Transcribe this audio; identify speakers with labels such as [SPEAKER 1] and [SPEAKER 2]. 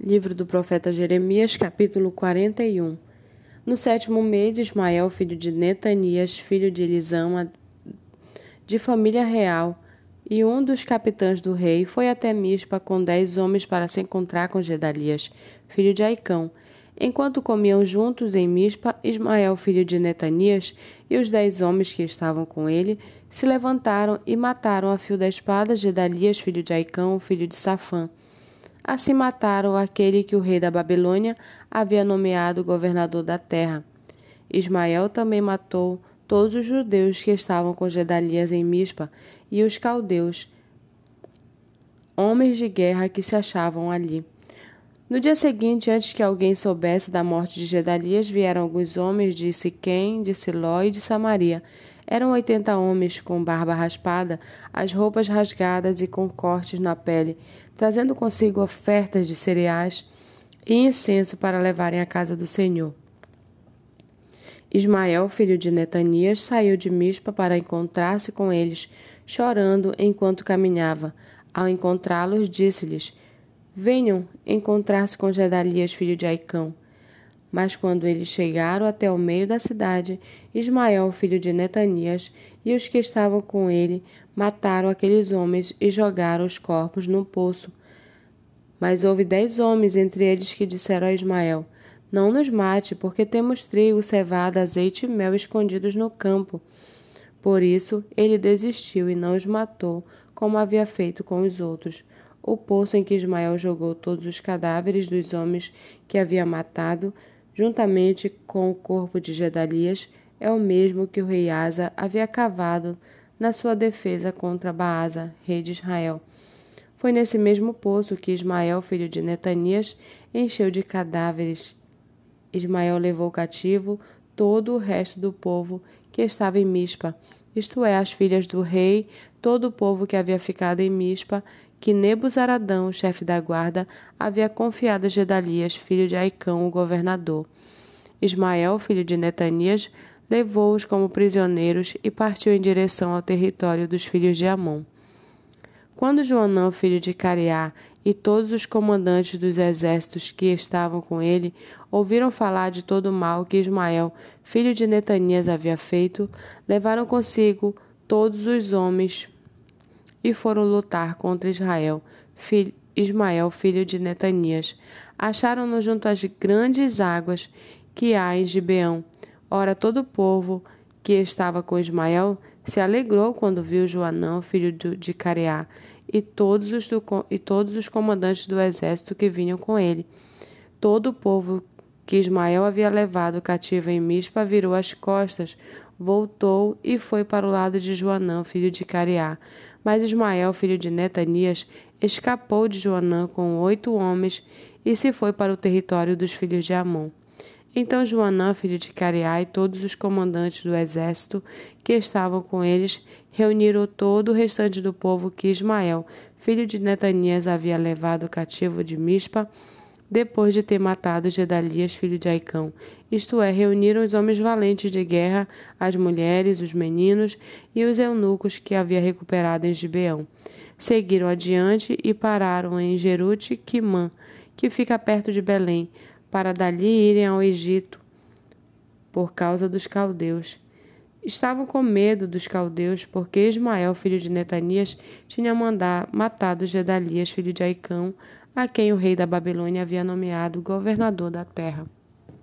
[SPEAKER 1] Livro do profeta Jeremias, capítulo 41. No sétimo mês, Ismael, filho de Netanias, filho de Elisama, de família real, e um dos capitães do rei, foi até Mispa com dez homens para se encontrar com Gedalias, filho de Aicão. Enquanto comiam juntos em Mispa, Ismael, filho de Netanias, e os dez homens que estavam com ele, se levantaram e mataram a fio da espada Gedalias, filho de Aicão, filho de Safã. Assim mataram aquele que o rei da Babilônia havia nomeado governador da terra. Ismael também matou todos os judeus que estavam com Gedalias em Mispa e os caldeus, homens de guerra que se achavam ali. No dia seguinte, antes que alguém soubesse da morte de Gedalias, vieram alguns homens de Siquém, de Siló e de Samaria. Eram oitenta homens com barba raspada, as roupas rasgadas e com cortes na pele, trazendo consigo ofertas de cereais e incenso para levarem à casa do Senhor. Ismael, filho de Netanias, saiu de Mispa para encontrar-se com eles, chorando enquanto caminhava. Ao encontrá-los, disse-lhes: Venham encontrar-se com Gedalias, filho de Aicão. Mas quando eles chegaram até o meio da cidade, Ismael, filho de Netanias, e os que estavam com ele mataram aqueles homens e jogaram os corpos num poço. Mas houve dez homens entre eles que disseram a Ismael: Não nos mate, porque temos trigo, cevada, azeite e mel escondidos no campo. Por isso ele desistiu e não os matou, como havia feito com os outros. O poço em que Ismael jogou todos os cadáveres dos homens que havia matado juntamente com o corpo de Gedalias, é o mesmo que o rei Asa havia cavado na sua defesa contra Baasa, rei de Israel. Foi nesse mesmo poço que Ismael, filho de Netanias, encheu de cadáveres. Ismael levou cativo todo o resto do povo que estava em Mispa, isto é, as filhas do rei, todo o povo que havia ficado em Mispa, que Nebuzaradão, chefe da guarda, havia confiado a Gedalias, filho de Aicão, o governador. Ismael, filho de Netanias, levou-os como prisioneiros e partiu em direção ao território dos filhos de Amon. Quando Joanã, filho de Cariá, e todos os comandantes dos exércitos que estavam com ele ouviram falar de todo o mal que Ismael, filho de Netanias, havia feito, levaram consigo todos os homens e foram lutar contra Israel, filho, Ismael, filho de Netanias. Acharam-no junto às grandes águas que há em Gibeão. Ora, todo o povo que estava com Ismael se alegrou quando viu Joanão, filho de Careá, e todos, os e todos os comandantes do exército que vinham com ele. Todo o povo que Ismael havia levado cativo em Mispa virou as costas, voltou e foi para o lado de Joanã, filho de Cariá. Mas Ismael, filho de Netanias, escapou de Joanã com oito homens e se foi para o território dos filhos de Amon. Então Joanã, filho de Cariá, e todos os comandantes do exército que estavam com eles reuniram todo o restante do povo que Ismael, filho de Netanias, havia levado cativo de Mispa depois de ter matado Gedalias, filho de Aicão. Isto é, reuniram os homens valentes de guerra, as mulheres, os meninos e os eunucos que havia recuperado em Gibeão. Seguiram adiante e pararam em Jerute Quimã, que fica perto de Belém, para dali irem ao Egito, por causa dos caldeus. Estavam com medo dos caldeus, porque Ismael, filho de Netanias, tinha mandado, matado Gedalias, filho de Aicão, a quem o rei da Babilônia havia nomeado governador da terra.